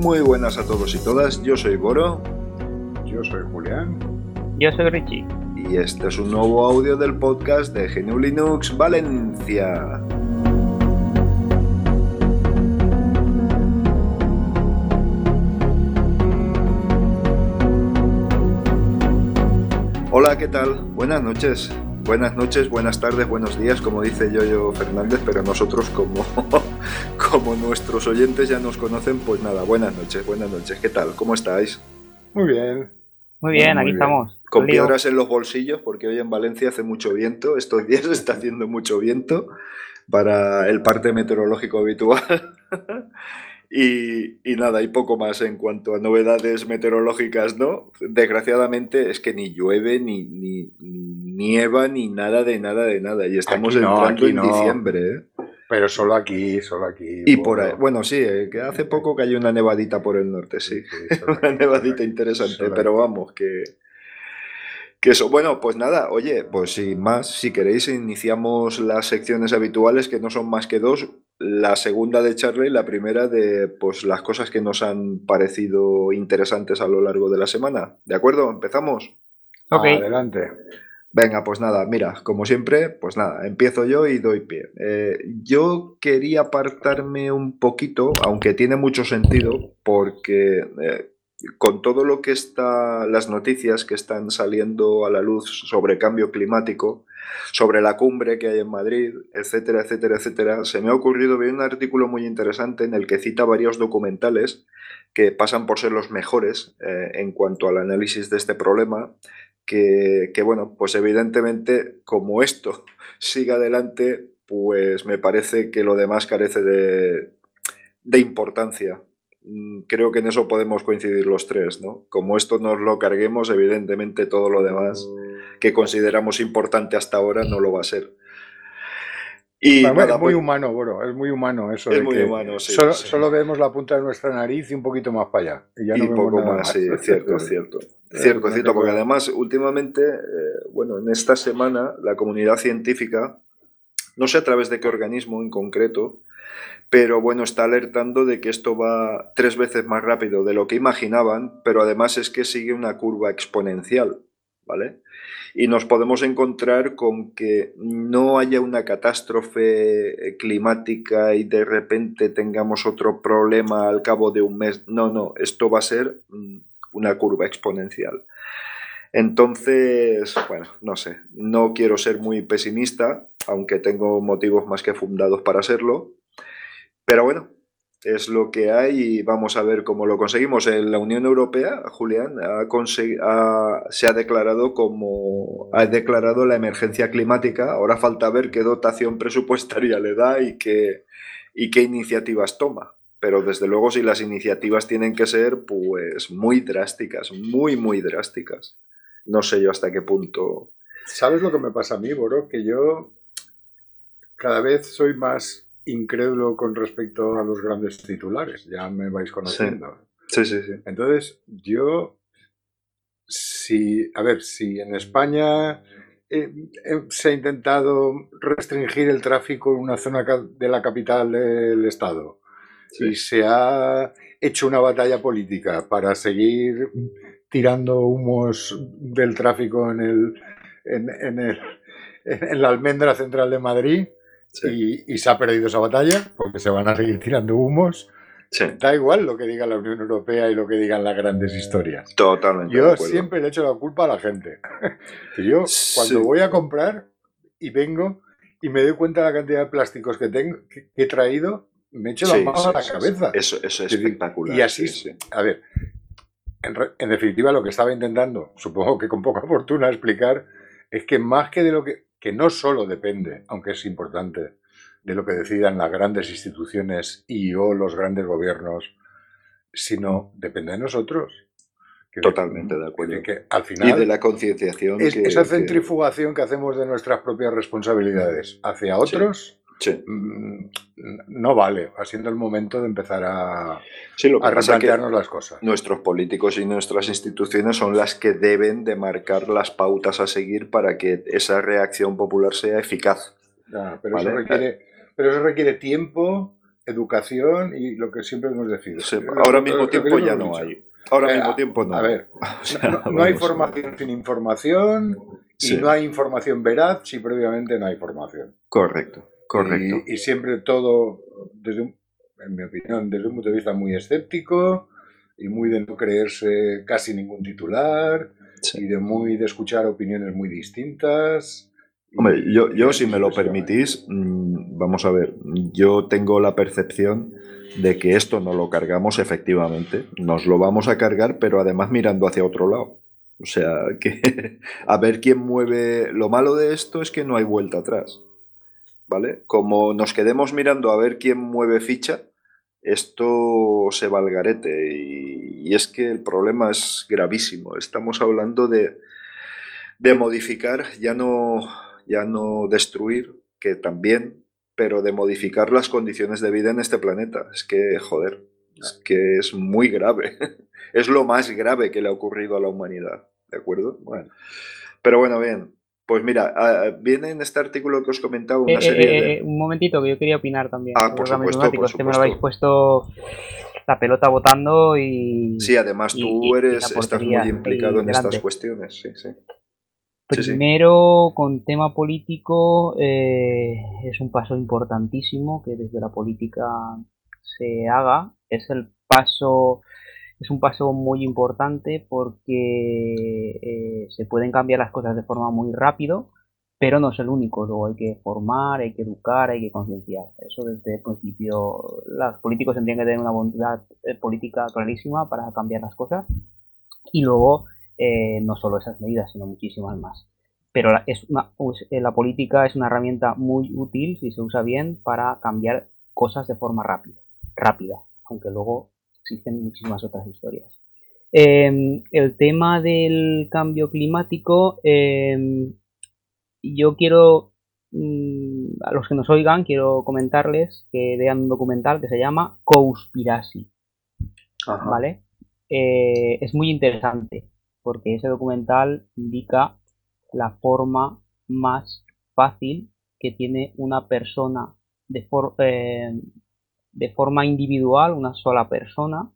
Muy buenas a todos y todas, yo soy Boro. Yo soy Julián. Yo soy Richie. Y este es un nuevo audio del podcast de GNU Linux Valencia. Hola, ¿qué tal? Buenas noches. Buenas noches, buenas tardes, buenos días, como dice Yoyo Fernández, pero nosotros como, como nuestros oyentes ya nos conocen, pues nada, buenas noches, buenas noches. ¿Qué tal? ¿Cómo estáis? Muy bien. Muy bien, aquí estamos. Con piedras en los bolsillos, porque hoy en Valencia hace mucho viento, estos días está haciendo mucho viento para el parte meteorológico habitual. Y, nada, y poco más en cuanto a novedades meteorológicas, ¿no? Desgraciadamente es que ni llueve, ni, ni, nieva, ni nada de nada de nada. Y estamos entrando en diciembre, ¿eh? Pero solo aquí, solo aquí. Y por ahí, bueno, sí, eh, que hace poco cayó una nevadita por el norte, sí. una nevadita interesante, pero vamos, que, que eso, bueno, pues nada, oye, pues sin más, si queréis, iniciamos las secciones habituales, que no son más que dos la segunda de Charlie, la primera de pues, las cosas que nos han parecido interesantes a lo largo de la semana. ¿De acuerdo? ¿Empezamos? Ok. Adelante. Venga, pues nada, mira, como siempre, pues nada, empiezo yo y doy pie. Eh, yo quería apartarme un poquito, aunque tiene mucho sentido, porque eh, con todo lo que está, las noticias que están saliendo a la luz sobre cambio climático, sobre la cumbre que hay en Madrid, etcétera, etcétera, etcétera, se me ha ocurrido ver un artículo muy interesante en el que cita varios documentales que pasan por ser los mejores eh, en cuanto al análisis de este problema, que, bueno, pues evidentemente como esto siga adelante, pues me parece que lo demás carece de, de importancia Mm, creo que en eso podemos coincidir los tres, ¿no? Como esto nos lo carguemos, evidentemente todo lo demás que consideramos importante hasta ahora no lo va a ser. Y es muy pues humano, bro, es muy humano eso. Es muy humano, sí solo, vemos la punta de nuestra nariz y un poquito más para allá. Y, ya no poco más, sí, cierto, cierto. Cierto, cierto, porque además últimamente, eh, bueno, en esta semana la comunidad científica, no sé a través de qué organismo en concreto, pero bueno, está alertando de que esto va tres veces más rápido de lo que imaginaban, pero además es que sigue una curva exponencial, ¿vale? Y nos podemos encontrar con que no haya una catástrofe climática y de repente tengamos otro problema al cabo de un mes. No, no, esto va a ser mm, una curva exponencial. Entonces, bueno, no sé, no quiero ser muy pesimista, aunque tengo motivos más que fundados para serlo, pero bueno, es lo que hay y vamos a ver cómo lo conseguimos. En la Unión Europea, Julián, se ha declarado como ha declarado la emergencia climática. Ahora falta ver qué dotación presupuestaria le da y qué, y qué iniciativas toma. Pero desde luego si las iniciativas tienen que ser pues muy drásticas, muy, muy drásticas. No sé yo hasta qué punto. ¿Sabes lo que me pasa a mí, Boro? Que yo cada vez soy más incrédulo con respecto a los grandes titulares, ya me vais conociendo. Sí, sí, sí. Entonces, yo, si, a ver, si en España eh, eh, se ha intentado restringir el tráfico en una zona de la capital del Estado y se ha hecho una batalla política para seguir tirando humos del tráfico en, el, en, el, en la almendra central de Madrid, y, se ha perdido esa batalla porque se van a seguir tirando humos. Da igual lo que diga la Unión Europea y lo que digan las grandes historias. Totalmente. Yo siempre le echo la culpa a la gente. yo cuando voy a comprar y vengo y me doy cuenta de la cantidad de plásticos que, tengo, que, he traído, me echo la mano a la cabeza. Eso, eso es espectacular. Y así, a ver, en, en, definitiva lo que estaba intentando, supongo que con poca fortuna, explicar, es que más que de lo que que no solo depende, aunque es importante, de lo que decidan las grandes instituciones y o los grandes gobiernos, sino depende de nosotros. Totalmente de acuerdo. Que, al final, y de la concienciación. esa centrifugación que... hacemos de nuestras propias responsabilidades hacia otros mm, no vale. Va siendo el momento de empezar a, sí, lo a replantearnos las cosas. Nuestros políticos y nuestras instituciones son las que deben de marcar las pautas a seguir para que esa reacción popular sea eficaz. pero, eso requiere, pero eso requiere tiempo, educación y lo que siempre hemos decidido. ahora mismo tiempo ya no hay. Ahora eh, mismo tiempo no. A ver, no, hay formación sin información y no hay información veraz si previamente no hay formación. Correcto, correcto. Y, siempre todo, desde en mi opinión, desde un punto de vista muy escéptico y muy de no creerse casi ningún titular y de muy de escuchar opiniones muy distintas. Hombre, yo, yo si me lo permitís, mm, vamos a ver, yo tengo la percepción de que esto no lo cargamos efectivamente, nos lo vamos a cargar, pero además mirando hacia otro lado. O sea, que a ver quién mueve. Lo malo de esto es que no hay vuelta atrás. ¿Vale? Como nos quedemos mirando a ver quién mueve ficha, esto se va al garete. Y, es que el problema es gravísimo. Estamos hablando de, de modificar, ya no, ya no destruir, que también, pero de modificar las condiciones de vida en este planeta. Es que, joder, es que es muy grave. Es lo más grave que le ha ocurrido a la humanidad. ¿De acuerdo? Bueno. Pero bueno, bien. Pues mira, viene en este artículo que os comentaba una eh, serie eh, de... Eh, un momentito que yo quería opinar también. Ah, por supuesto, por supuesto. que me lo habéis puesto la pelota votando y... Sí, además tú eres, estás muy implicado en estas cuestiones, sí, sí. Primero, con tema político, eh, es un paso importantísimo que desde la política se haga. Es el paso, es un paso muy importante porque eh, se pueden cambiar las cosas de forma muy rápido, pero no es el único. Luego hay que formar, hay que educar, hay que concienciar. Eso desde el principio, los políticos tendrían que tener una voluntad eh, política clarísima para cambiar las cosas. Y luego eh, no solo esas medidas, sino muchísimas más. Pero la, es eh, la política es una herramienta muy útil si se usa bien para cambiar cosas de forma rápida, rápida aunque luego existen muchísimas otras historias. Em, el tema del cambio climático, em, yo quiero, mm, a los que nos oigan, quiero comentarles que vean un documental que se llama Conspiracy. ¿Vale? Eh, es muy interesante porque ese documental indica la forma más fácil que tiene una persona de, eh, de forma individual, una sola persona,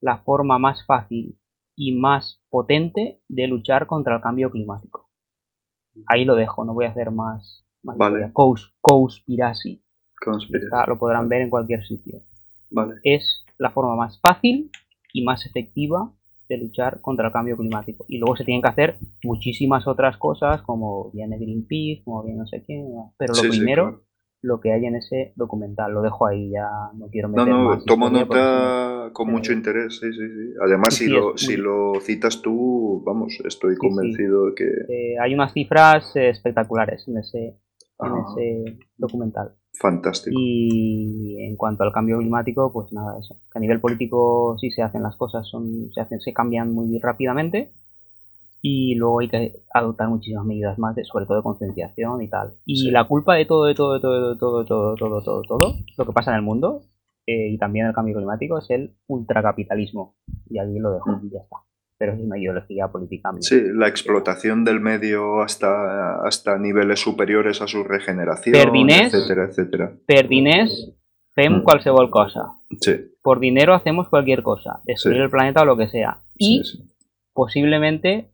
la forma más fácil y más potente de luchar contra el cambio climático. Ahí lo dejo, no voy a hacer más. vale. Conspiracy. lo podrán ver en cualquier sitio. Vale. Es la forma más fácil y más efectiva de luchar contra el cambio climático. Y luego se tienen que hacer muchísimas otras cosas, como viene Greenpeace, como viene no sé qué. Pero lo primero, lo que hay en ese documental, lo dejo ahí, ya no quiero meter No, no, tomo nota con mucho interés, sí, sí, sí. Además, si, lo, si lo citas tú, vamos, estoy convencido de que... Eh, hay unas cifras eh, espectaculares en ese, en ese documental. Fantástico. Y en cuanto al cambio climático, pues nada, eso. Que a nivel político sí se hacen las cosas, son, se hacen, se cambian muy rápidamente. Y luego hay que adoptar muchísimas medidas más, de, sobre todo de concienciación y tal. Y la culpa de todo, de todo, de todo, de todo, de todo, todo, todo, todo, lo que pasa en el mundo eh, y también el cambio climático es el ultracapitalismo. Y aquí lo dejo y ya está pero es una ideología política. Sí, la explotación del medio hasta, hasta niveles superiores a su regeneración, etcétera, etcétera. Per diners fem mm. qualsevol cosa. Sí. Por dinero hacemos cualquier cosa, destruir el planeta o lo que sea. Y posiblemente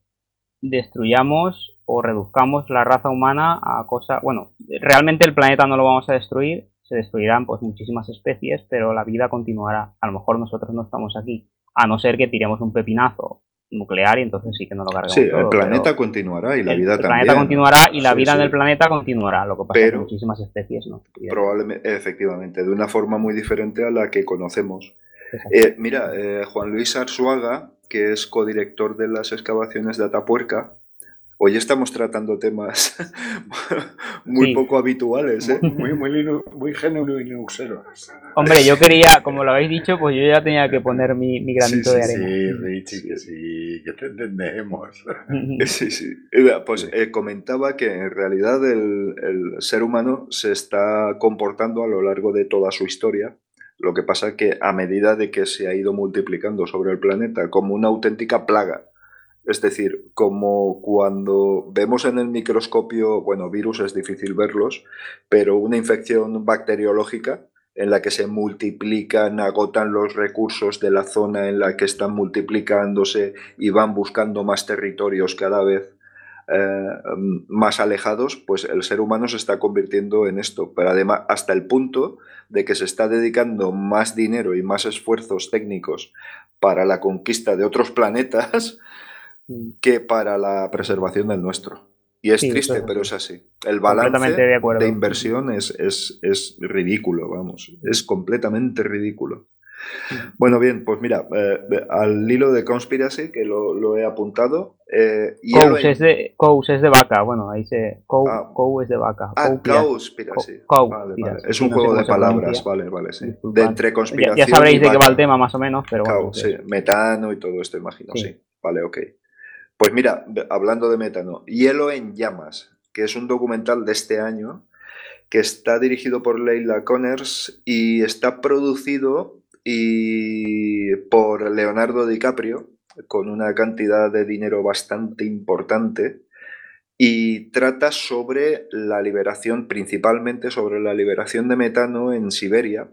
destruyamos o reduzcamos la raza humana a cosas... Bueno, realmente el planeta no lo vamos a destruir, se destruirán pues muchísimas especies, pero la vida continuará. A lo mejor nosotros no estamos aquí, a no ser que tiremos un pepinazo nuclear y entonces sí que no lo cargamos. Sí, el planeta continuará y la vida también. El planeta continuará y la vida en el planeta continuará, lo que pasa pero, muchísimas especies no. Probablemente, efectivamente, de una forma muy diferente a la que conocemos. Eh, mira, eh, Juan Luis Arzuaga, que es codirector de las excavaciones de Atapuerca, Hoy estamos tratando temas muy poco habituales, ¿eh? muy, muy, muy y linuxeros. Hombre, yo quería, como lo habéis dicho, pues yo ya tenía que poner mi, mi granito de arena. Sí, Richie, que sí, que te entendemos. sí, sí. Pues eh, comentaba que en realidad el, el ser humano se está comportando a lo largo de toda su historia lo que pasa que a medida de que se ha ido multiplicando sobre el planeta como una auténtica plaga, es decir, como cuando vemos en el microscopio, bueno, virus es difícil verlos, pero una infección bacteriológica en la que se multiplican, agotan los recursos de la zona en la que están multiplicándose y van buscando más territorios cada vez eh, más alejados, pues el ser humano se está convirtiendo en esto, pero además hasta el punto de que se está dedicando más dinero y más esfuerzos técnicos para la conquista de otros planetas mm. que para la preservación del nuestro. Y es triste, pero es así. El balance de, inversión es, es, ridículo, vamos. Es completamente ridículo. Bueno, bien, pues mira, eh, al hilo de Conspiracy, que lo, he apuntado. Eh, es, de, es de vaca, bueno, ahí se. Cow, ah. es de vaca. Ah, Conspiracy. Es un juego de palabras, vale, vale, sí. De entre conspiración. Ya, sabréis de qué va el tema, más o menos, pero bueno. sí. Metano y todo esto, imagino, sí. Vale, ok. Pues mira, hablando de metano, Hielo en llamas, que es un documental de este año que está dirigido por Leila Connors y está producido y por Leonardo DiCaprio con una cantidad de dinero bastante importante y trata sobre la liberación, principalmente sobre la liberación de metano en Siberia,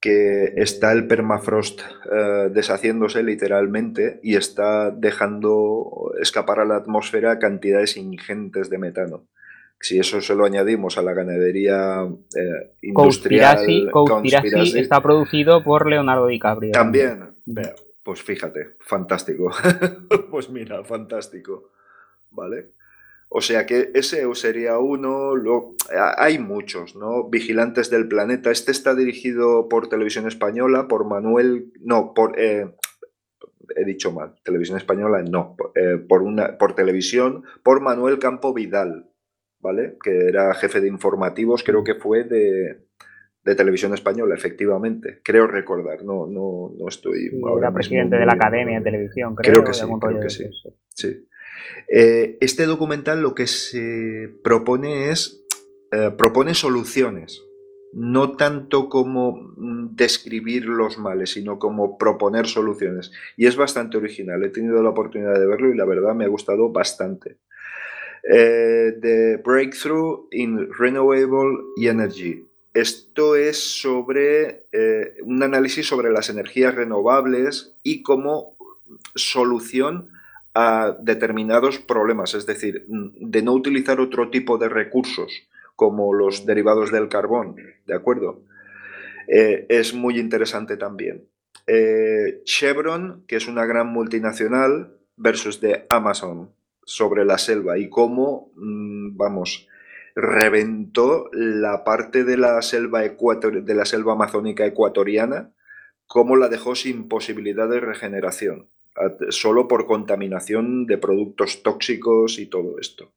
que está el permafrost eh, deshaciéndose literalmente y está dejando escapar a la atmósfera cantidades ingentes de metano. Si eso se lo añadimos a la ganadería eh, industrial, Conspiracy, está producido por Leonardo DiCaprio. También, pues fíjate, fantástico. pues mira, fantástico. ¿Vale? O sea que ese sería uno, lo, hay muchos, ¿no? Vigilantes del planeta. Este está dirigido por Televisión Española, por Manuel, no, por, eh, he dicho mal, Televisión Española, no, eh, por, una, por televisión, por Manuel Campo Vidal, ¿vale? Que era jefe de informativos, creo que fue de, Televisión Española, efectivamente. Creo recordar, no, no, no estoy... Era presidente de la Academia de Televisión, creo. Creo que sí, creo que sí. sí. Eh, este documental lo que se propone es, eh, propone soluciones, no tanto como mm, describir los males, sino como proponer soluciones. Y es bastante original, he tenido la oportunidad de verlo y la verdad me ha gustado bastante. Eh, the Breakthrough in Renewable Energy. Esto es sobre un análisis sobre las energías renovables y como solución a determinados problemas, es decir, de no utilizar otro tipo de recursos como los derivados del carbón, ¿de acuerdo? Eh, es muy interesante también. Eh, Chevron, que es una gran multinacional, versus de Amazon sobre la selva y cómo, mm, vamos, reventó la parte de la selva, de la selva amazónica ecuatoriana, cómo la dejó sin posibilidad de regeneración solo por contaminación de productos tóxicos y todo esto.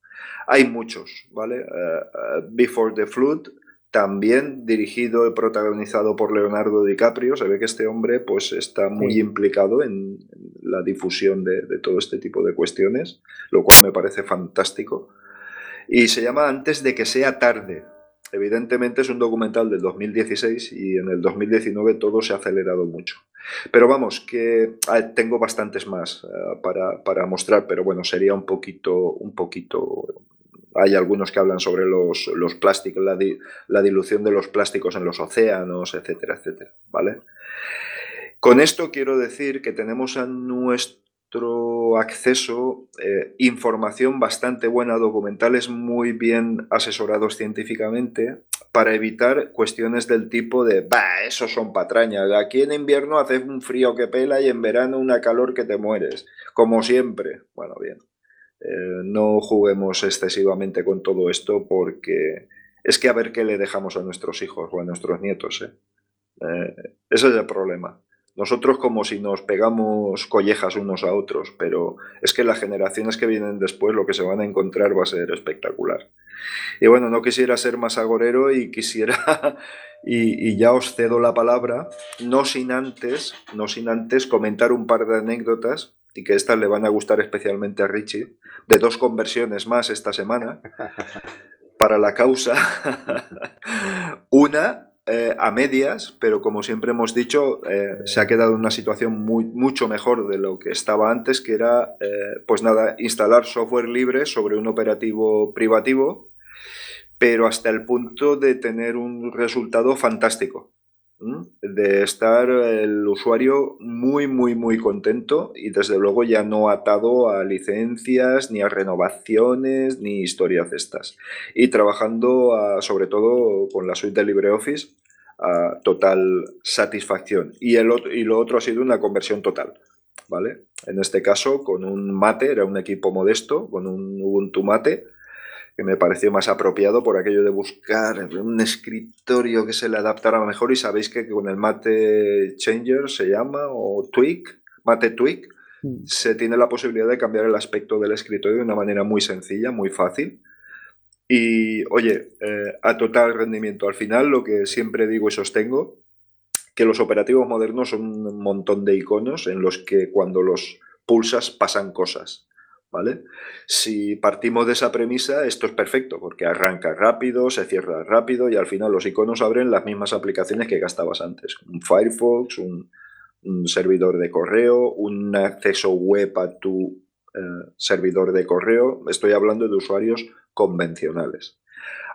Hay muchos, ¿vale? Eh, eh, Before the Flood, también dirigido y protagonizado por Leonardo DiCaprio. Se ve que este hombre pues, está muy implicado en, la difusión de, de, todo este tipo de cuestiones, lo cual me parece fantástico. Y se llama Antes de que sea tarde. Evidentemente es un documental del 2016 y en el 2019 todo se ha acelerado mucho. Pero vamos, que tengo bastantes más eh, para, mostrar, pero bueno, sería un poquito, un poquito hay algunos que hablan sobre los, plásticos, la, dilución de los plásticos en los océanos, etcétera, etcétera, ¿vale? Con esto quiero decir que tenemos a nuestro acceso eh, información bastante buena, documentales muy bien asesorados científicamente, para evitar cuestiones del tipo de, bah, eso son patrañas, aquí en invierno hace un frío que pela y en verano una calor que te mueres, como siempre. Bueno, bien, eh, no juguemos excesivamente con todo esto porque es que a ver qué le dejamos a nuestros hijos o a nuestros nietos. ¿eh? Eh, ese es el problema. Nosotros como si nos pegamos collejas unos a otros, pero es que las generaciones que vienen después lo que se van a encontrar va a ser espectacular. Y bueno, no quisiera ser más agorero y quisiera, y, ya os cedo la palabra, no sin antes, no sin antes comentar un par de anécdotas y que estas le van a gustar especialmente a Richie, de dos conversiones más esta semana para la causa. Una eh, a medias, pero como siempre hemos dicho, eh, se ha quedado en una situación muy, mucho mejor de lo que estaba antes, que era, eh, pues nada, instalar software libre sobre un operativo privativo pero hasta el punto de tener un resultado fantástico de estar el usuario muy, muy, muy contento y desde luego ya no atado a licencias, ni a renovaciones, ni historias estas. Y trabajando sobre todo con la suite de LibreOffice a total satisfacción. Y, el, y lo otro ha sido una conversión total. ¿Vale? En este caso, con un Mate, era un equipo modesto, con un Ubuntu Mate, que me pareció más apropiado por aquello de buscar un escritorio que se le adaptara mejor y sabéis que con el Mate Changer se llama o Tweak, Mate Tweak, mm. se tiene la posibilidad de cambiar el aspecto del escritorio de una manera muy sencilla, muy fácil. Y oye, eh, a total rendimiento, al final lo que siempre digo y sostengo, que los operativos modernos son un montón de iconos en los que cuando los pulsas pasan cosas. ¿Vale? Si partimos de esa premisa, esto es perfecto, porque arranca rápido, se cierra rápido y al final los iconos abren las mismas aplicaciones que gastabas antes. Un Firefox, un, servidor de correo, un acceso web a tu eh, servidor de correo. Estoy hablando de usuarios convencionales.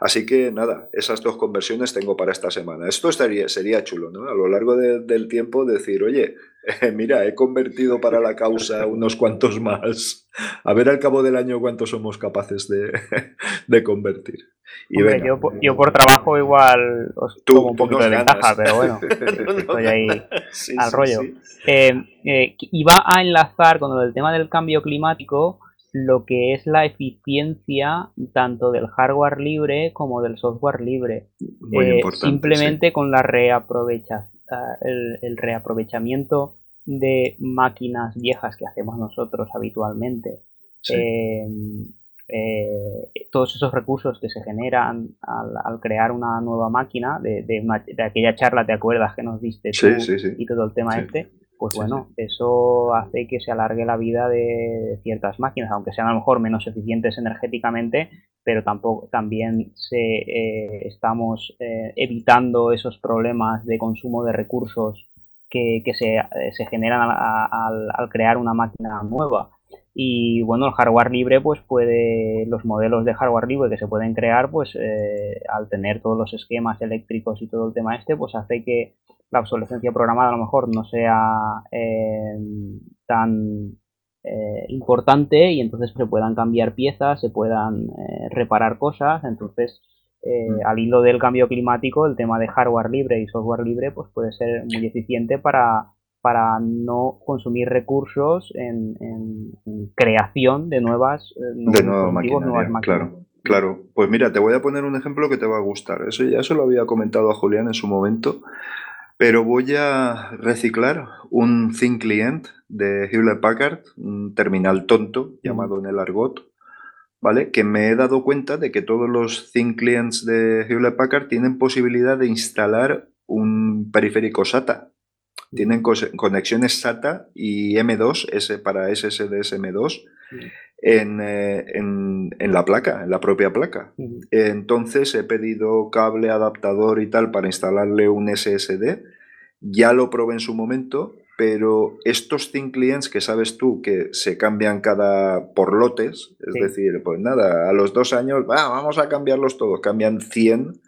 Así que nada, esas dos conversiones tengo para esta semana. Esto estaría, sería chulo, ¿no? A lo largo del tiempo decir, oye, mira, he convertido para la causa unos cuantos más. A ver al cabo del año cuántos somos capaces de, convertir. Y yo, por trabajo igual os tomo un poquito de ventaja, pero bueno, estoy ahí al rollo. Eh, eh, iba a enlazar con el tema del cambio climático lo que es la eficiencia tanto del hardware libre como del software libre. Eh, simplemente con la el, reaprovechamiento de máquinas viejas que hacemos nosotros habitualmente. Em, eh, todos esos recursos que se generan al, crear una nueva máquina, de, aquella charla, ¿te acuerdas que nos diste tú y todo el tema este? pues bueno, eso hace que se alargue la vida de ciertas máquinas, aunque sean a lo mejor menos eficientes energéticamente, pero tampoco también se, eh, estamos eh, evitando esos problemas de consumo de recursos que, se, eh, se, generan al, crear una máquina nueva. Y bueno, el hardware libre, pues puede, los modelos de hardware libre que se pueden crear, pues al tener todos los esquemas eléctricos y todo el tema este, pues hace que la obsolescencia programada a lo mejor no sea eh, tan eh, importante y entonces se puedan cambiar piezas, se puedan eh, reparar cosas. Entonces, mm. al hilo del cambio climático, el tema de hardware libre y software libre pues puede ser muy eficiente para, para no consumir recursos en, creación de nuevas, de nuevas máquinas. Claro. Claro, pues mira, te voy a poner un ejemplo que te va a gustar. Eso ya se lo había comentado a Julián en su momento. Pero voy a reciclar un Think Client de Hewlett Packard, un terminal tonto llamado en el argot, ¿vale? Que me he dado cuenta de que todos los Think Clients de Hewlett Packard tienen posibilidad de instalar un periférico SATA. Tienen conexiones SATA y M2, S para SSDS M2, eh, en, la placa, en la propia placa. Entonces he pedido cable, adaptador y tal para instalarle un SSD. Ya lo probé en su momento, pero estos Thin Clients que sabes tú que se cambian cada por lotes, es decir, pues nada, a los dos años, vamos a cambiarlos todos, cambian 100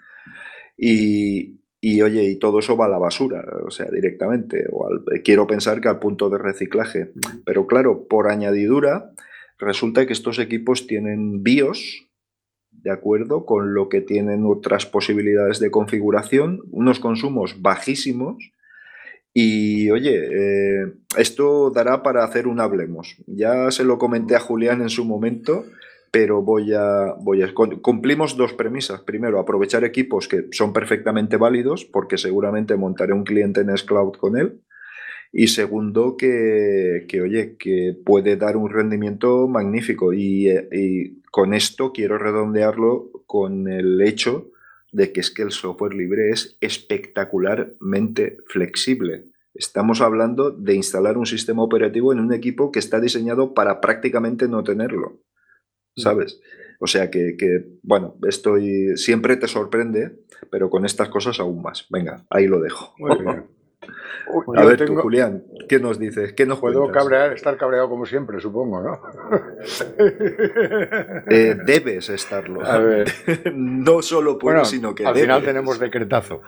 y, y oye, y todo eso va a la basura, o sea, directamente. O quiero pensar que al punto de reciclaje. Pero claro, por añadidura, resulta que estos equipos tienen BIOS, de acuerdo, con lo que tienen otras posibilidades de configuración, unos consumos bajísimos. Y oye, eh, esto dará para hacer un hablemos. Ya se lo comenté a Julián en su momento, pero voy a. Cumplimos dos premisas. Primero, aprovechar equipos que son perfectamente válidos, porque seguramente montaré un cliente en S-Cloud con él. Y segundo, que, oye, que puede dar un rendimiento magnífico. Eh, y, con esto quiero redondearlo con el hecho de que es que el software libre es espectacularmente flexible. Estamos hablando de instalar un sistema operativo en un equipo que está diseñado para prácticamente no tenerlo. Mm. ¿Sabes? O sea que, que, bueno, estoy. Siempre te sorprende, pero con estas cosas aún más. Venga, ahí lo dejo. a ver, tú, Julián, ¿qué nos dices? ¿Qué nos Puedo cabrear, estar cabreado como siempre, supongo, ¿no? Eh, debes estarlo. A ver. no solo por sino que al final tenemos decretazo.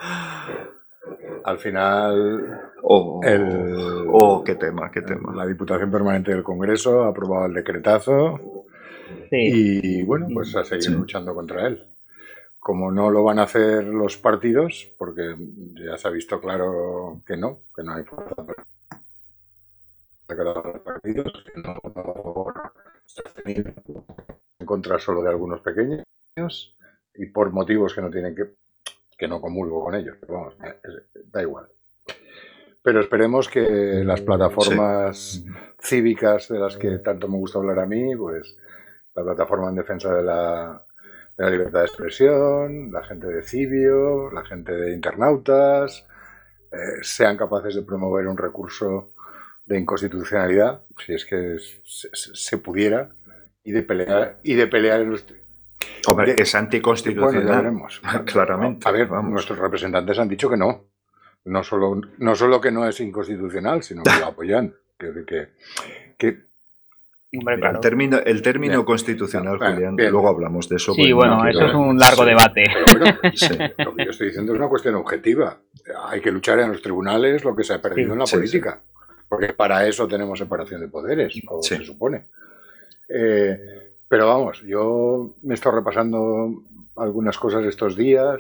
Al final... Oh, oh, qué tema, qué tema. La Diputación Permanente del Congreso ha aprobado el decretazo y, bueno, pues a seguir luchando contra él. Como no lo van a hacer los partidos, porque ya se ha visto claro que no, que no hay fuerza para los partidos, que no en contra solo de algunos pequeños y por motivos que no tienen que que no comulgo con ellos, pero vamos, da igual. Pero esperemos que las plataformas cívicas de las que tanto me gusta hablar a mí, pues la plataforma en defensa de la de la libertad de expresión, la gente de Cibio, la gente de internautas, eh, sean capaces de promover un recurso de inconstitucionalidad, si es que se, pudiera, y de pelear, y de pelear en los... Hombre, es anticonstitucional. Claramente. A ver, nuestros representantes han dicho que no. No solo, no solo que no es inconstitucional, sino que lo apoyan. Que, que, que el término, el término constitucional, Julián, luego hablamos de eso. Sí, bueno, eso es un largo debate. lo que yo estoy diciendo es una cuestión objetiva. Hay que luchar en los tribunales lo que se ha perdido en la política. Porque para eso tenemos separación de poderes, o se supone. Eh, pero vamos, yo me he estado repasando algunas cosas estos días.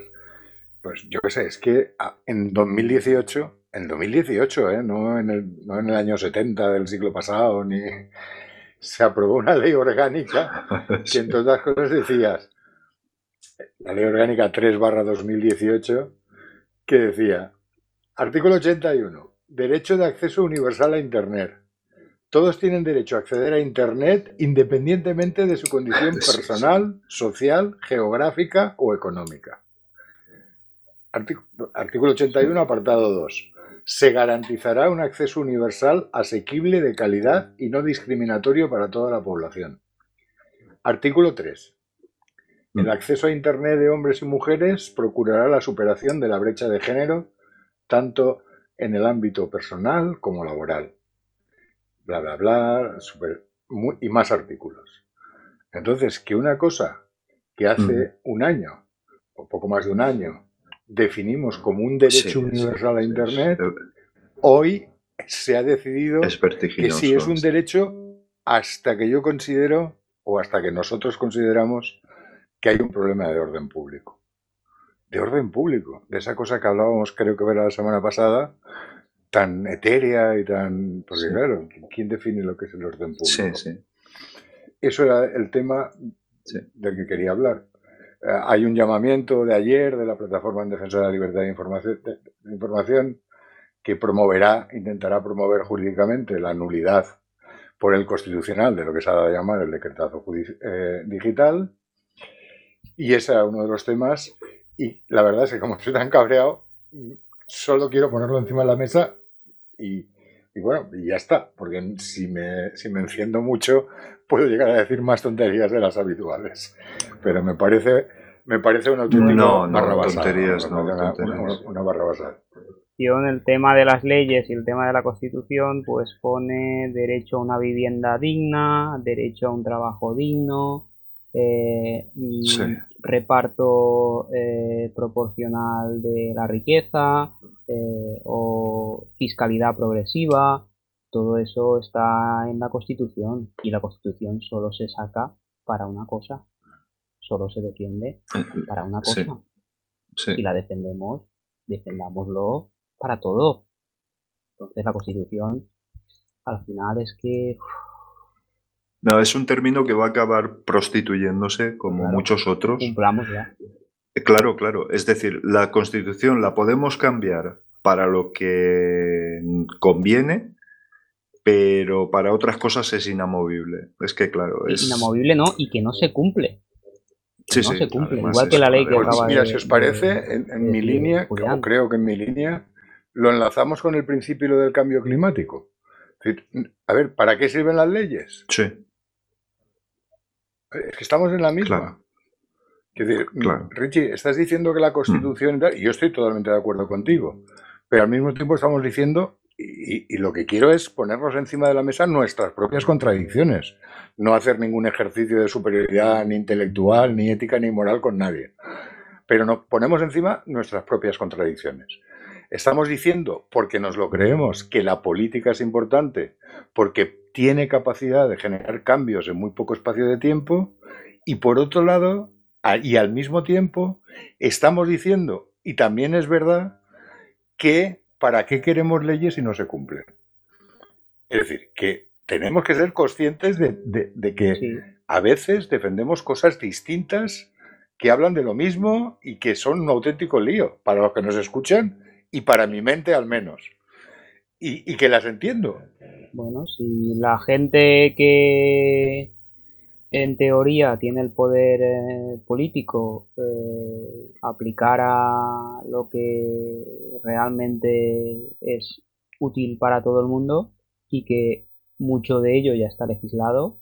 Pues yo qué sé, es que en 2018, en 2018, ¿eh? no, en el, no en el año 70 del siglo pasado, ni se aprobó una ley orgánica que entre otras cosas decías, la ley orgánica 3 barra 2018, que decía, artículo 81, derecho de acceso universal a Internet. Todos tienen derecho a acceder a Internet independientemente de su condición personal, social, geográfica o económica. Artículo 81, apartado 2 se garantizará un acceso universal, asequible, de calidad y no discriminatorio para toda la población. Artículo 3. El acceso a Internet de hombres y mujeres procurará la superación de la brecha de género, tanto en el ámbito personal como laboral. Bla, bla, bla, y más artículos. Entonces, que una cosa que hace un año, o poco más de un año, definimos como un derecho universal a Internet, hoy se ha decidido que si es un derecho hasta que yo considero o hasta que nosotros consideramos que hay un problema de orden público. De orden público, de esa cosa que hablábamos creo que era la semana pasada, tan etérea y tan... Porque claro, ¿quién define lo que es el orden público? Eso era el tema del que quería hablar. Eh, hay un llamamiento de ayer de la Plataforma en Defensa de la Libertad de Información, que promoverá, intentará promover jurídicamente la nulidad por el constitucional de lo que se ha dado a llamar el decretazo eh, digital. Y ese era uno de los temas. Y la verdad es que como estoy tan cabreado, solo quiero ponerlo encima de la mesa y, bueno, y ya está. Porque si me, si me enciendo mucho, puedo llegar a decir más tonterías de las habituales. Pero me parece, me parece una auténtica no, no, tonterías, no, una, barra basada. En el tema de las leyes y el tema de la Constitución, pues pone derecho a una vivienda digna, derecho a un trabajo digno, eh, reparto eh, proporcional de la riqueza eh, o fiscalidad progresiva, todo eso está en la Constitución y la Constitución solo se saca para una cosa, solo se defiende para una cosa. Y la defendemos, defendámoslo para todo. Entonces la Constitución al final es que... No, es un término que va a acabar prostituyéndose como muchos otros. Cumplamos ya. Eh, claro, claro. Es decir, la Constitución la podemos cambiar para lo que conviene, pero para otras cosas es inamovible. Es que, claro, es... Inamovible no, y que no se cumple. sí, no se cumple, igual que la ley que acaba mira, si os parece, en, mi línea, como creo que en mi línea, lo enlazamos con el principio del cambio climático. A ver, ¿para qué sirven las leyes? Sí. Es que estamos en la misma. Decir, Richie, estás diciendo que la Constitución, y yo estoy totalmente de acuerdo contigo, pero al mismo tiempo estamos diciendo, y, lo que quiero es ponernos encima de la mesa nuestras propias contradicciones, no hacer ningún ejercicio de superioridad ni intelectual, ni ética, ni moral con nadie, pero nos ponemos encima nuestras propias contradicciones. Estamos diciendo, porque nos lo creemos, que la política es importante, porque tiene capacidad de generar cambios en muy poco espacio de tiempo, y por otro lado, y al mismo tiempo, estamos diciendo, y también es verdad, que para qué queremos leyes si no se cumplen. Es decir, que tenemos que ser conscientes de, que a veces defendemos cosas distintas que hablan de lo mismo y que son un auténtico lío para los que nos escuchan y para mi mente al menos. Y, que las entiendo. Bueno, si la gente que en teoría tiene el poder eh, político eh, aplicara lo que realmente es útil para todo el mundo y que mucho de ello ya está legislado,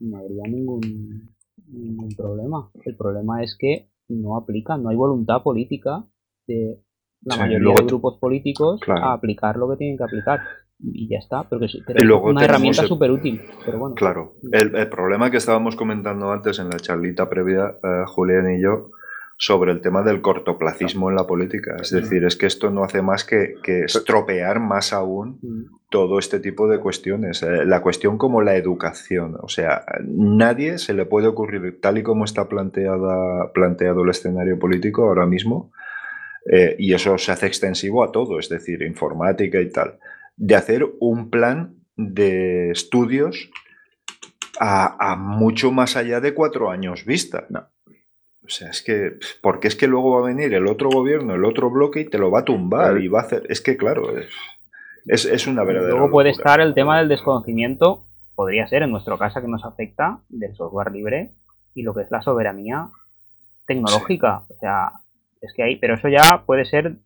no habría ningún, ningún problema. El problema es que no aplican, no hay voluntad política de la mayoría de grupos políticos a aplicar lo que tienen que aplicar. Y ya está, pero, es una herramienta súper útil. Pero bueno. Claro, el, problema que estábamos comentando antes en la charlita previa, eh, Julián y yo, sobre el tema del cortoplacismo en la política. Es decir, es que esto no hace más que, estropear más aún mm. todo este tipo de cuestiones. Eh, la cuestión como la educación. O sea, nadie se le puede ocurrir, tal y como está planteada, planteado el escenario político ahora mismo, eh, y eso se hace extensivo a todo, es decir, informática y tal, de hacer un plan de estudios a, mucho más allá de cuatro años vista. No. O sea, es que, porque es que luego va a venir el otro gobierno, el otro bloque y te lo va a tumbar y va a hacer, es que claro, es, es, una verdadera. Luego puede estar el tema del desconocimiento, podría ser en nuestro caso que nos afecta, del software libre y lo que es la soberanía tecnológica. O sea, es que hay, pero eso ya puede ser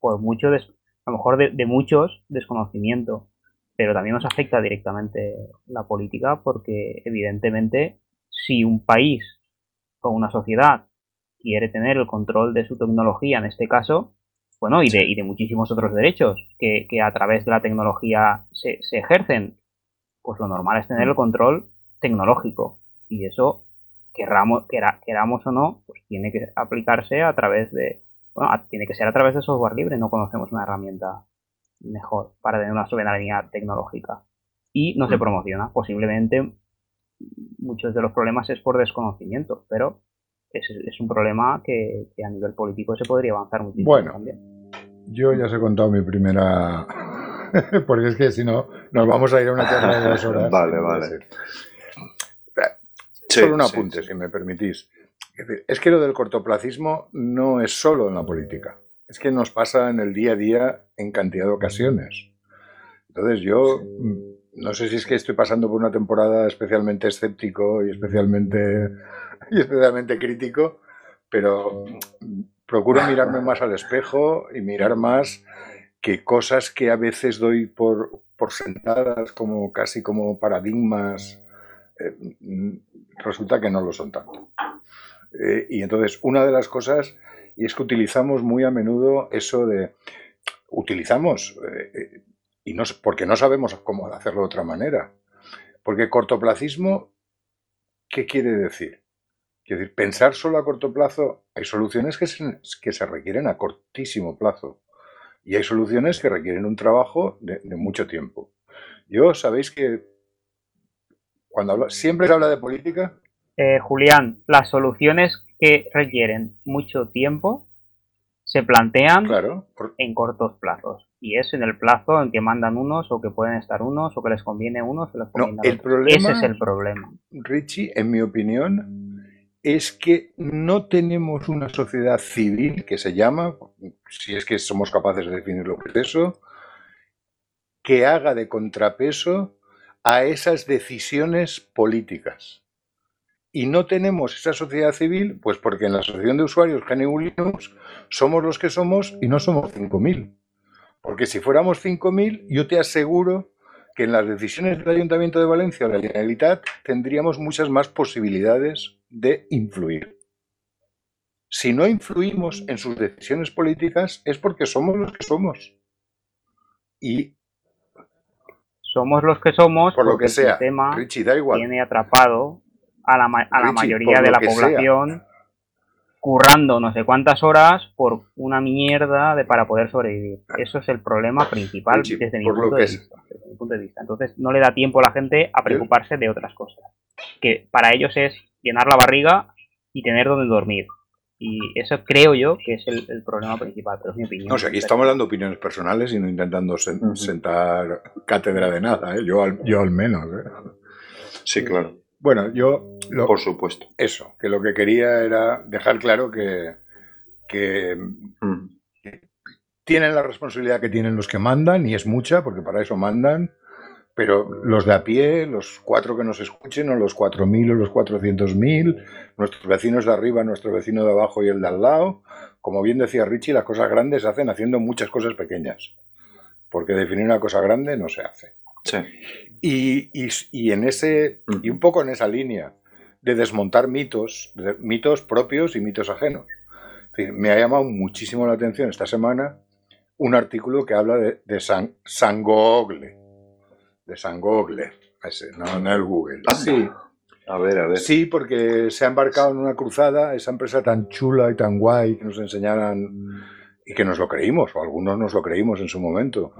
por mucho, a lo mejor de, muchos desconocimiento, pero también nos afecta directamente la política porque evidentemente si un país o una sociedad quiere tener el control de su tecnología en este caso, bueno, y de, y de muchísimos otros derechos que, a través de la tecnología se, se ejercen, pues lo normal es tener el control tecnológico. Y eso queramos, queramos o no, pues tiene que aplicarse a través de, bueno, tiene que ser a través de software libre, no conocemos una herramienta mejor para tener una soberanía tecnológica. Y no se mm. promociona. Posiblemente muchos de los problemas es por desconocimiento, pero es, es un problema que, a nivel político se podría avanzar muchísimo bueno, Yo ya os he contado mi primera... Porque es que si no, nos vamos a ir a una charla de dos horas. vale, vale. Solo un apunte, si me permitís. Es, que lo del cortoplacismo no es solo en la política, es que nos pasa en el día a día en cantidad de ocasiones. Entonces yo mm, no sé si es que estoy pasando por una temporada especialmente escéptico y especialmente, y especialmente crítico, pero mm, procuro mirarme más al espejo y mirar más que cosas que a veces doy por, por sentadas como casi como paradigmas eh, mm, resulta que no lo son tanto. Eh, y entonces, una de las cosas, y es que utilizamos muy a menudo eso de, utilizamos, eh, y no, porque no sabemos cómo hacerlo de otra manera. Porque cortoplacismo, ¿qué quiere decir? Quiere decir, pensar solo a corto plazo, hay soluciones que se, que se requieren a cortísimo plazo. Y hay soluciones que requieren un trabajo de mucho tiempo. Yo sabéis que cuando siempre se habla de política. Eh, Julián, las soluciones que requieren mucho tiempo se plantean en cortos plazos. Y es en el plazo en que mandan unos, o que pueden estar unos, o que les conviene unos, o les conviene el problema, Ese es el problema. Richie, en mi opinión, es que no tenemos una sociedad civil que se llama, si es que somos capaces de definir lo que es eso, que haga de contrapeso a esas decisiones políticas. Y no tenemos esa sociedad civil, pues porque en la Asociación de Usuarios GNU Linux somos los que somos y no somos 5.000. Porque si fuéramos 5.000, yo te aseguro que en las decisiones del Ayuntamiento de Valencia o la Generalitat tendríamos muchas más posibilidades de influir. Si no influimos en sus decisiones políticas es porque somos los que somos. y somos los que somos por lo que sea, el sistema Richie, da igual. tiene atrapado a la, a la Richie, mayoría de la población currando no sé cuántas horas por una mierda de para poder sobrevivir. Eso es el problema principal Richie, desde, mi punto de vista, desde mi punto de vista. Entonces no le da tiempo a la gente a preocuparse de otras cosas. Que para ellos es llenar la barriga y tener donde dormir. Y eso creo yo que es el, el problema principal, pero es mi opinión. No sé, aquí estamos dando opiniones personales y no intentando sen- sentar cátedra de nada, ¿eh? yo, al, yo al menos. ¿eh? Sí, claro, Bueno, yo lo- por supuesto. eso, que lo que quería era dejar claro que, que Mm. tienen la responsabilidad que tienen los que mandan, y es mucha, porque para eso mandan, pero los de a pie, los cuatro que nos escuchen, o los 4.000 o los 400.000, nuestros vecinos de arriba, nuestro vecino de abajo y el de al lado, como bien decía Richie, las cosas grandes se hacen haciendo muchas cosas pequeñas, porque definir una cosa grande no se hace. Sí. Y, y- y en ese, y un poco en esa línea de desmontar mitos, de- mitos propios y mitos ajenos. Es decir, me ha llamado muchísimo la atención esta semana un artículo que habla de, de San, San Google. De San Google. Ese, no, no el Google. Ah, Sí, A ver, a ver. sí, porque se ha embarcado en una cruzada, esa empresa tan chula y tan guay que nos enseñaran y que nos lo creímos, o algunos nos lo creímos en su momento.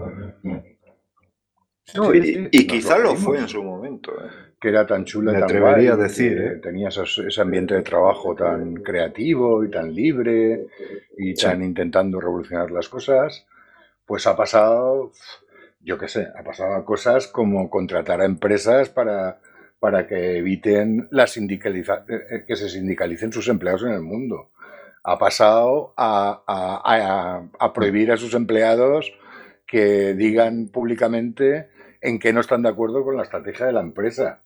No, Sí, y, sí, y nos quizá lo fue en su momento. ¿eh? que era tan chula y Me tan atrevería guay, a decir, ¿eh? tenía esos- ese ambiente de trabajo tan creativo y tan libre y Sí. tan intentando revolucionar las cosas, pues ha pasado, yo qué sé, ha pasado a cosas como contratar a empresas para, para que eviten la sindicaliza eh, eh, que se sindicalicen sus empleados en el mundo. Ha pasado a, a- prohibir a sus empleados que digan públicamente en qué no están de acuerdo con la estrategia de la empresa.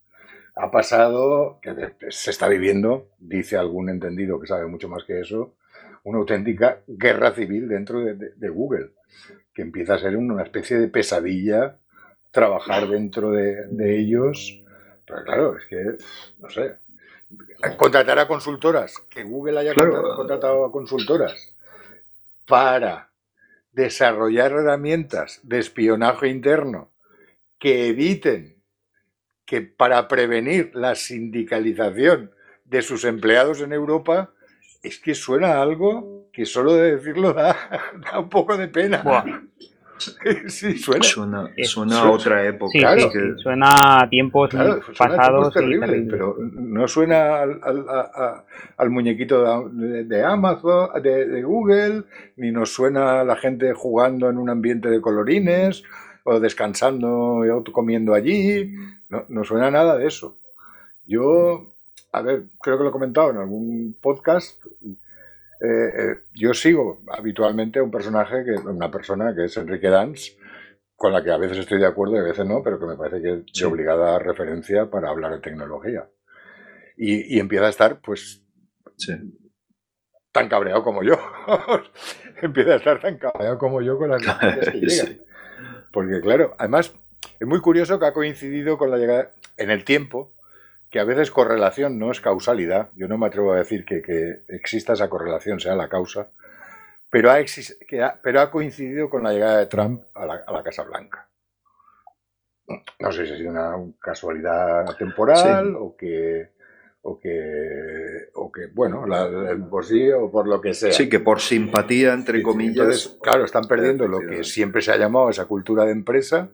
Ha pasado, que se está viviendo, dice algún entendido que sabe mucho más que eso, una auténtica guerra civil dentro de, de- de Google, que empieza a ser una especie de pesadilla trabajar dentro de, de ellos. Pero claro, es que, no sé, contratar a consultoras, que Google haya Claro. contratado a consultoras para desarrollar herramientas de espionaje interno que eviten que para prevenir la sindicalización de sus empleados en Europa, es que suena a algo que solo de decirlo da, da un poco de pena. Buah. Sí, suena. Suena, Es- suena a otra época. Sí, Claro. sí, suena a tiempos Claro, suena a pasados tiempos y terribles, terribles. pero no suena al, al- a- a- al muñequito de, de Amazon, de, de Google, ni nos suena a la gente jugando en un ambiente de colorines o descansando y auto- comiendo allí. No, no suena nada de eso. Yo, a ver, creo que lo he comentado en algún podcast. Eh, eh, yo sigo habitualmente a un personaje, que, una persona que es Enrique Dans, con la que a veces estoy de acuerdo y a veces no, pero que me parece que es Sí. de obligada referencia para hablar de tecnología. Y, y empieza a estar, pues, sí. tan cabreado como yo. empieza a estar tan cabreado como yo con las noticias que Sí. llegan. Porque, claro, además, es muy curioso que ha coincidido con la llegada en el tiempo, que a veces correlación no es causalidad. Yo no me atrevo a decir que, que exista esa correlación, sea la causa, pero ha, que ha- pero ha coincidido con la llegada de Trump a la, a la Casa Blanca. No sé si ha sido una casualidad temporal Sí. o que, o que, o que, bueno, la- la- por sí o por lo que sea. Sí, que por simpatía, entre Sí, comillas. entonces, claro, están perdiendo lo que siempre se ha llamado esa cultura de empresa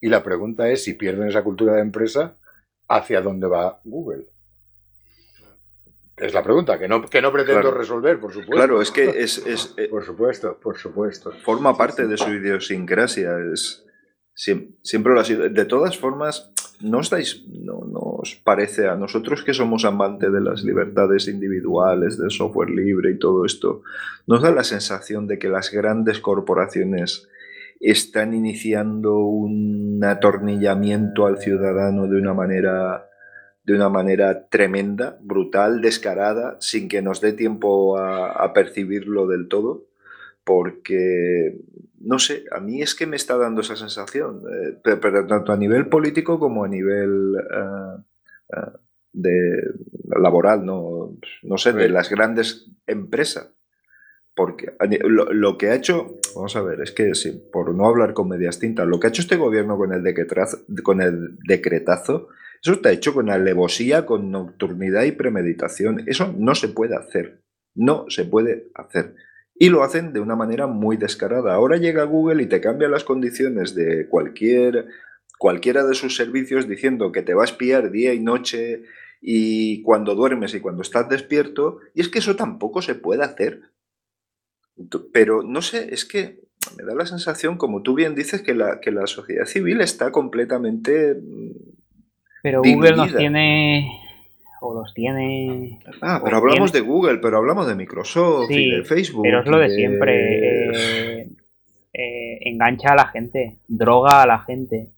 y la pregunta es si pierden esa cultura de empresa, ¿hacia dónde va Google? Es la pregunta, que no, que no pretendo Claro. resolver, por supuesto. Claro, es que es, es- eh, Por supuesto, por supuesto. forma parte de su idiosincrasia. Es, siempre lo ha sido. De todas formas, ¿no, os dais, no, no os parece a nosotros que somos amantes de las libertades individuales, del software libre y todo esto? ¿Nos da la sensación de que las grandes corporaciones están iniciando un atornillamiento al ciudadano de una manera de una manera tremenda, brutal, descarada, sin que nos dé tiempo a, a percibirlo del todo, porque, no sé, a mí es que me está dando esa sensación, eh, pe- pero, tanto a nivel político como a nivel eh, eh, de laboral, no, no sé, de las grandes empresas. Porque lo, que ha hecho, vamos a ver, es que sí, por no hablar con medias tintas, lo que ha hecho este gobierno con el decretazo, con el decretazo eso está hecho con alevosía, con nocturnidad y premeditación. Eso no se puede hacer. No se puede hacer. Y lo hacen de una manera muy descarada. Ahora llega Google y te cambia las condiciones de cualquier, cualquiera de sus servicios diciendo que te va a espiar día y noche y cuando duermes y cuando estás despierto. Y es que eso tampoco se puede hacer. Pero no sé, es que me da la sensación, como tú bien dices, que la, que la sociedad civil está completamente pero Google nos tiene o los tiene. Ah, pero hablamos de Google, pero hablamos de Microsoft y de Facebook. Pero es lo de, siempre. Eh, eh, engancha a la gente, droga a la gente.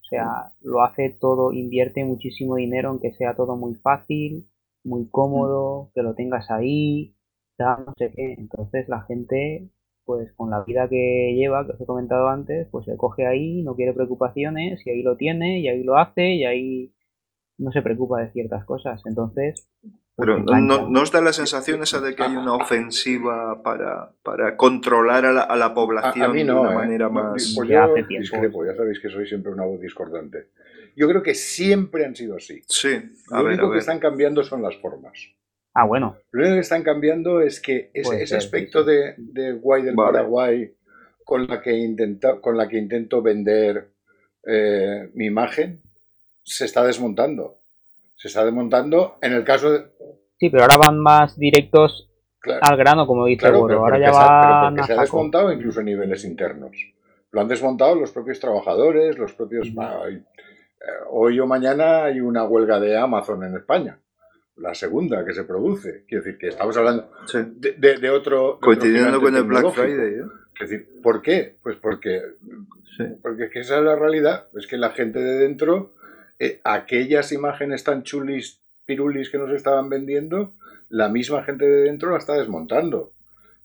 O sea, lo hace todo, invierte muchísimo dinero en que sea todo muy fácil, muy cómodo, que lo tengas ahí, no sé qué. Entonces la gente, pues con la vida que lleva, que os he comentado antes, pues se coge ahí, no quiere preocupaciones y ahí lo tiene y ahí lo hace y ahí no se preocupa de ciertas cosas. Entonces... Pues Pero no, os da la sensación esa de que hay una ofensiva para, para controlar a la, a la población de una ¿eh? manera más... Pues ya hace tiempo. discrepo, ya sabéis que soy siempre una voz discordante. Yo creo que siempre han sido así. Sí, a Lo único que están cambiando son las formas. Ah, bueno. Lo único que están cambiando es que ese, aspecto de, de Guay del Paraguay con la que intenta, con la que intento vender eh, mi imagen se está desmontando. Se está desmontando en el caso de... Sí, pero ahora van más directos al grano, como dice claro, Ahora ya va se ha desmontado incluso a niveles internos. Lo han desmontado los propios trabajadores, los propios... Eh, hoy o mañana hay una huelga de Amazon en España la segunda que se produce. Quiero decir, que estamos hablando de, otro. Coincidiendo con el Black Friday. ¿eh? Es decir, ¿por qué? Pues porque, porque es que esa es la realidad. Es que la gente de dentro, eh, aquellas imágenes tan chulis, pirulis que nos estaban vendiendo, la misma gente de dentro la está desmontando.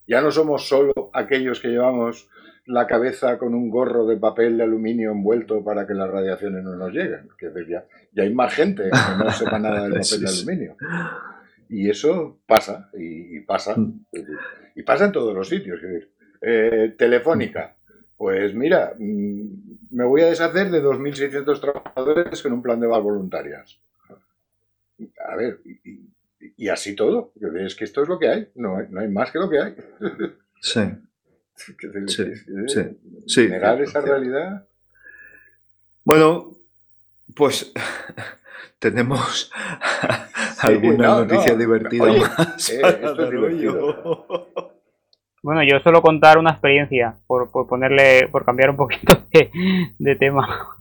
Ya no somos solo aquellos que llevamos la cabeza con un gorro de papel de aluminio envuelto para que las radiaciones no nos lleguen. Que ya, ya, hay más gente que no sepa nada del papel de aluminio. Y eso pasa, y, pasa, mm. y pasa en todos los sitios. Eh, telefónica, pues mira, mm, me voy a deshacer de 2.600 trabajadores con un plan de voluntarias. A ver, y, así todo. Es que esto es lo que hay, no hay, no hay más que lo que hay. Sí. sí, sí, sí, negar esa realidad. Bueno, pues tenemos alguna noticia divertida más. Eh, bueno, yo solo contar una experiencia, por, por ponerle, por cambiar un poquito de tema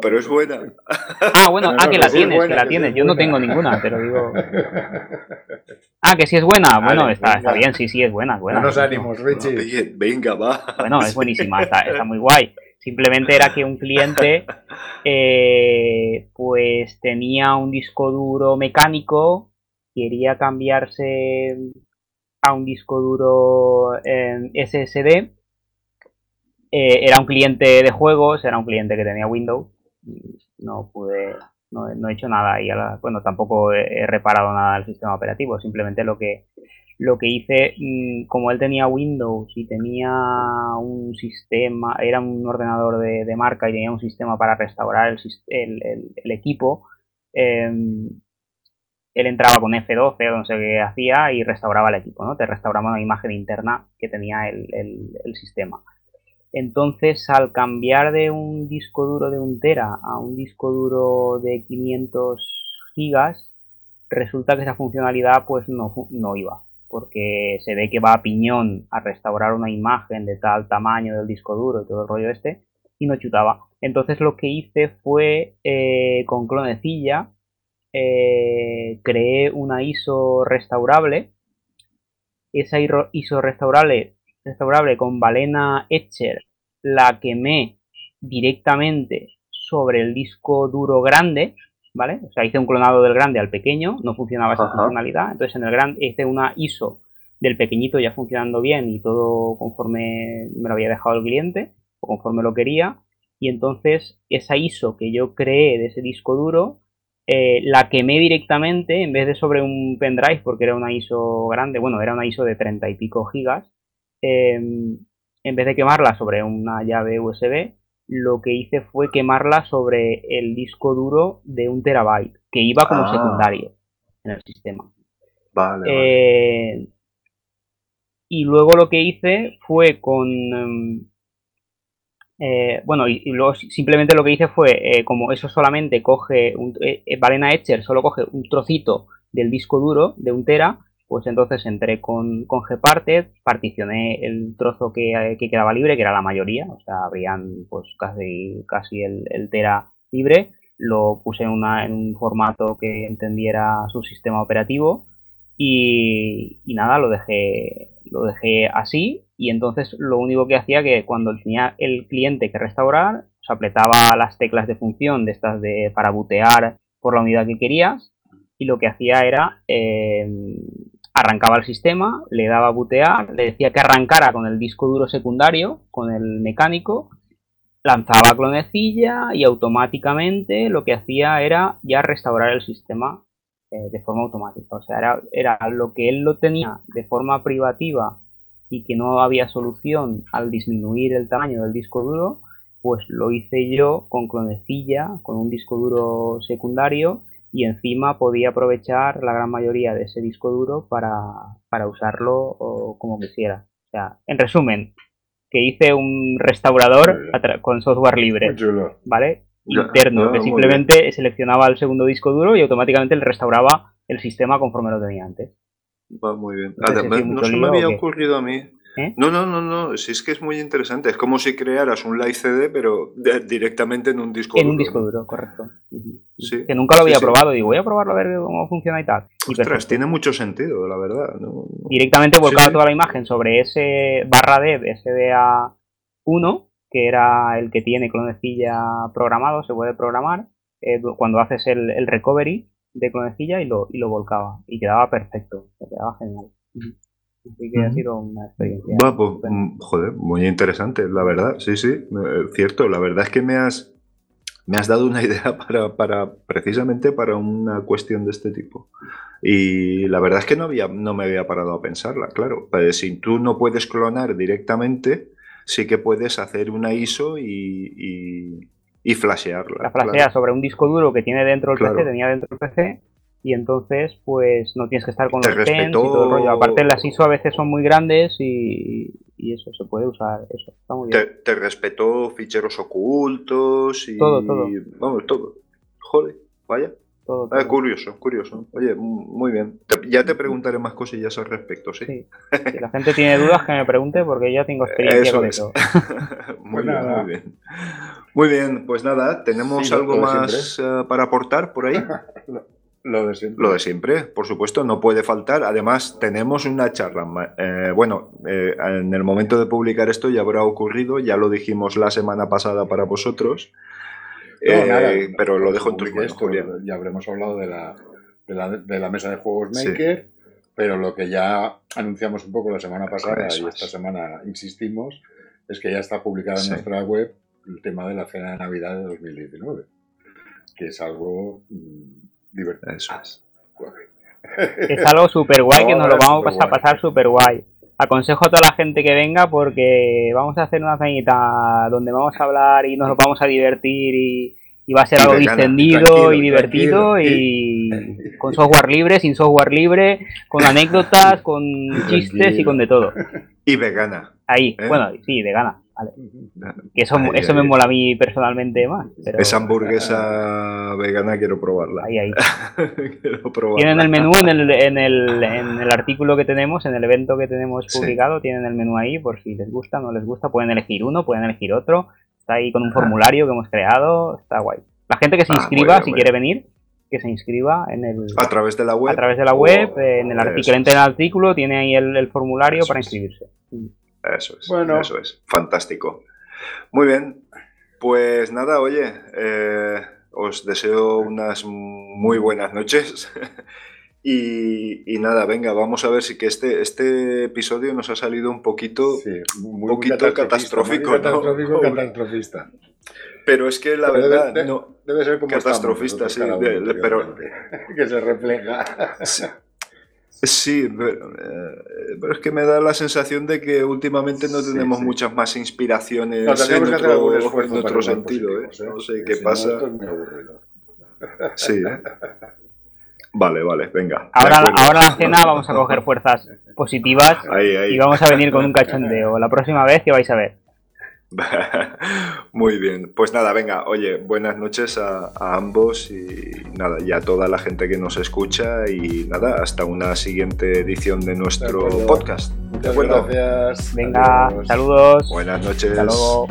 pero es buena. Ah, bueno, ah, que la tienes, que la tienes. Yo no tengo ninguna, pero digo. Ah, que sí es buena. Bueno, está, está bien, sí, sí, es buena. buena. No nos ánimos, Richie. venga, va. Bueno, es buenísima, está, está muy guay. Simplemente era que un cliente, eh, pues tenía un disco duro mecánico, quería cambiarse a un disco duro en SSD eh, era un cliente de juegos, era un cliente que tenía Windows. No pude, no, he hecho nada y bueno, tampoco he, reparado nada del sistema operativo. Simplemente lo que, lo que hice, mm, como él tenía Windows y tenía un sistema, era un ordenador de, marca y tenía un sistema para restaurar el, el, equipo, em, él entraba con F12 o no sé qué hacía y restauraba el equipo, ¿no? Te restauraba una imagen interna que tenía el, sistema. Entonces, al cambiar de un disco duro de un tera a un disco duro de 500 gigas, resulta que esa funcionalidad pues no, no iba, porque se ve que va a piñón a restaurar una imagen de tal tamaño del disco duro y todo el rollo este, y no chutaba. Entonces lo que hice fue eh, con clonecilla, eh, creé una ISO restaurable. Esa ISO restaurable restaurable con balena Etcher la quemé directamente sobre el disco duro grande, ¿vale? O sea, hice un clonado del grande al pequeño, no funcionaba esa funcionalidad, entonces en el grande hice una ISO del pequeñito ya funcionando bien y todo conforme me lo había dejado el cliente o conforme lo quería, y entonces esa ISO que yo creé de ese disco duro eh, la quemé directamente en vez de sobre un pendrive porque era una ISO grande, bueno, era una ISO de 30 y pico gigas. Em, en vez de quemarla sobre una llave USB, lo que hice fue quemarla sobre el disco duro de un terabyte, que iba como ah. secundario en el sistema. Vale, eh, Y luego lo que hice fue con... Em, eh, bueno, y, luego simplemente lo que hice fue, eh, como eso solamente coge, un, Valena Etcher solo coge un trocito del disco duro de un tera, pues entonces entré con, con Gparted, particioné el trozo que, quedaba libre, que era la mayoría, o sea, habrían pues casi, casi el, tera libre, lo puse en, una, en, un formato que entendiera su sistema operativo y, nada, lo dejé, lo dejé así. Y entonces lo único que hacía que cuando tenía el cliente que restaurar, pues apretaba las teclas de función de estas de para bootear por la unidad que querías y lo que hacía era eh, arrancaba el sistema, le daba a bootear, le decía que arrancara con el disco duro secundario, con el mecánico, lanzaba clonecilla y automáticamente lo que hacía era ya restaurar el sistema eh, de forma automática. O sea, era lo que él lo tenía de forma privativa y que no había solución al disminuir el tamaño del disco duro, pues lo hice yo con clonecilla, con un disco duro secundario y encima podía aprovechar la gran mayoría de ese disco duro para, usarlo como quisiera. O sea, en resumen, que hice un restaurador con software libre, ¿vale? Interno, que simplemente seleccionaba el segundo disco duro y automáticamente le restauraba el sistema conforme lo tenía antes. Va muy bien. no se me había ocurrido a mí ¿Eh? No, no, no, no, sí es que es muy interesante. Es como si crearas un live CD, pero directamente en un disco duro. En un disco duro, correcto. Sí, que nunca lo había probado. Digo, voy a probarlo a ver cómo funciona y tal. Ostras, tiene mucho sentido, la verdad. Directamente volcaba toda la imagen sobre ese barra dev SDA1, que era el que tiene clonecilla programado, se puede programar. Eh, cuando haces el, recovery de clonecilla y lo, y lo volcaba. Y quedaba perfecto, quedaba genial. Así que ha sido una experiencia. Pues, mm, joder, muy interesante, la verdad. Sí, sí, cierto. La verdad es que me has, me has dado una idea para, para, precisamente para una cuestión de este tipo. Y la verdad es que no, había, no me había parado a pensarla, claro. Pues, si tú no puedes clonar directamente, sí que puedes hacer una ISO y, y, flashearla. La flashea sobre un disco duro que tiene dentro el PC, tenía dentro el PC, y entonces pues no tienes que estar con los pens y todo el rollo. Aparte las ISO a veces son muy grandes y, eso se puede usar, eso está muy bien. Te, respetó ficheros ocultos y todo, todo. Vamos, todo. Joder, vaya. Todo, ah, curioso, curioso. Oye, muy bien. ya te preguntaré más cosillas al respecto, ¿sí? ¿sí? Si la gente tiene dudas que me pregunte porque ya tengo experiencia con eso. muy pues bien, muy bien. Muy bien, pues nada, ¿tenemos algo más eh, para aportar por ahí? Lo de siempre. Lo de siempre, por supuesto, no puede faltar. Además, tenemos una charla. Eh, bueno, eh, en el momento de publicar esto ya habrá ocurrido, ya lo dijimos la semana pasada para vosotros. Eh, pero lo dejo en tu Julián. Ya habremos hablado de la, de la, mesa de juegos Maker, pero lo que ya anunciamos un poco la semana pasada y esta semana insistimos es que ya está publicada en nuestra web el tema de la cena de Navidad de 2019, que es algo mm, eso es. Es algo súper guay que nos lo vamos a pasar súper guay. Aconsejo a toda la gente que venga porque vamos a hacer una cenita donde vamos a hablar y nos lo vamos a divertir y, va a ser algo distendido y divertido y con software libre, sin software libre, con anécdotas, con chistes y con de todo. Y vegana. Ahí, ¿eh? bueno, sí, vegana. Que eso, eso me mola a mí personalmente más. Esa hamburguesa vegana quiero probarla. Ahí, ahí. Tienen el menú en el, en, el, en el artículo que tenemos, en el evento que tenemos publicado, tienen el menú ahí por si les gusta o no les gusta. Pueden elegir uno, pueden elegir otro. Está ahí con un formulario que hemos creado. Está guay. La gente que se ah, inscriba, si quiere venir, que se inscriba en el... A través de la web. A través de la web, en el artículo, en el artículo, tiene ahí el, formulario para inscribirse. Eso es. Bueno. Eso es. Fantástico. Muy bien. Pues nada, oye, eh, os deseo unas muy buenas noches. y, nada, venga, vamos a ver si que este, este episodio nos ha salido un poquito, un poquito catastrófico. Catastrófico, catastrofista. pero es que la verdad no, debe ser como catastrofista, sí, pero que se refleja. Sí, eh, pero, es que me da la sensación de que últimamente no tenemos muchas más inspiraciones en, otro, sentido. ¿eh? No sé qué pasa. Sí, ¿eh? Vale, vale, venga. Ahora, ahora la cena vamos a coger fuerzas positivas y vamos a venir con un cachondeo. La próxima vez que vais a ver. Muy bien, pues nada, venga, oye, buenas noches a, ambos y nada, y a toda la gente que nos escucha y nada, hasta una siguiente edición de nuestro podcast. Muchas gracias. Venga, saludos. Buenas noches. Hasta luego.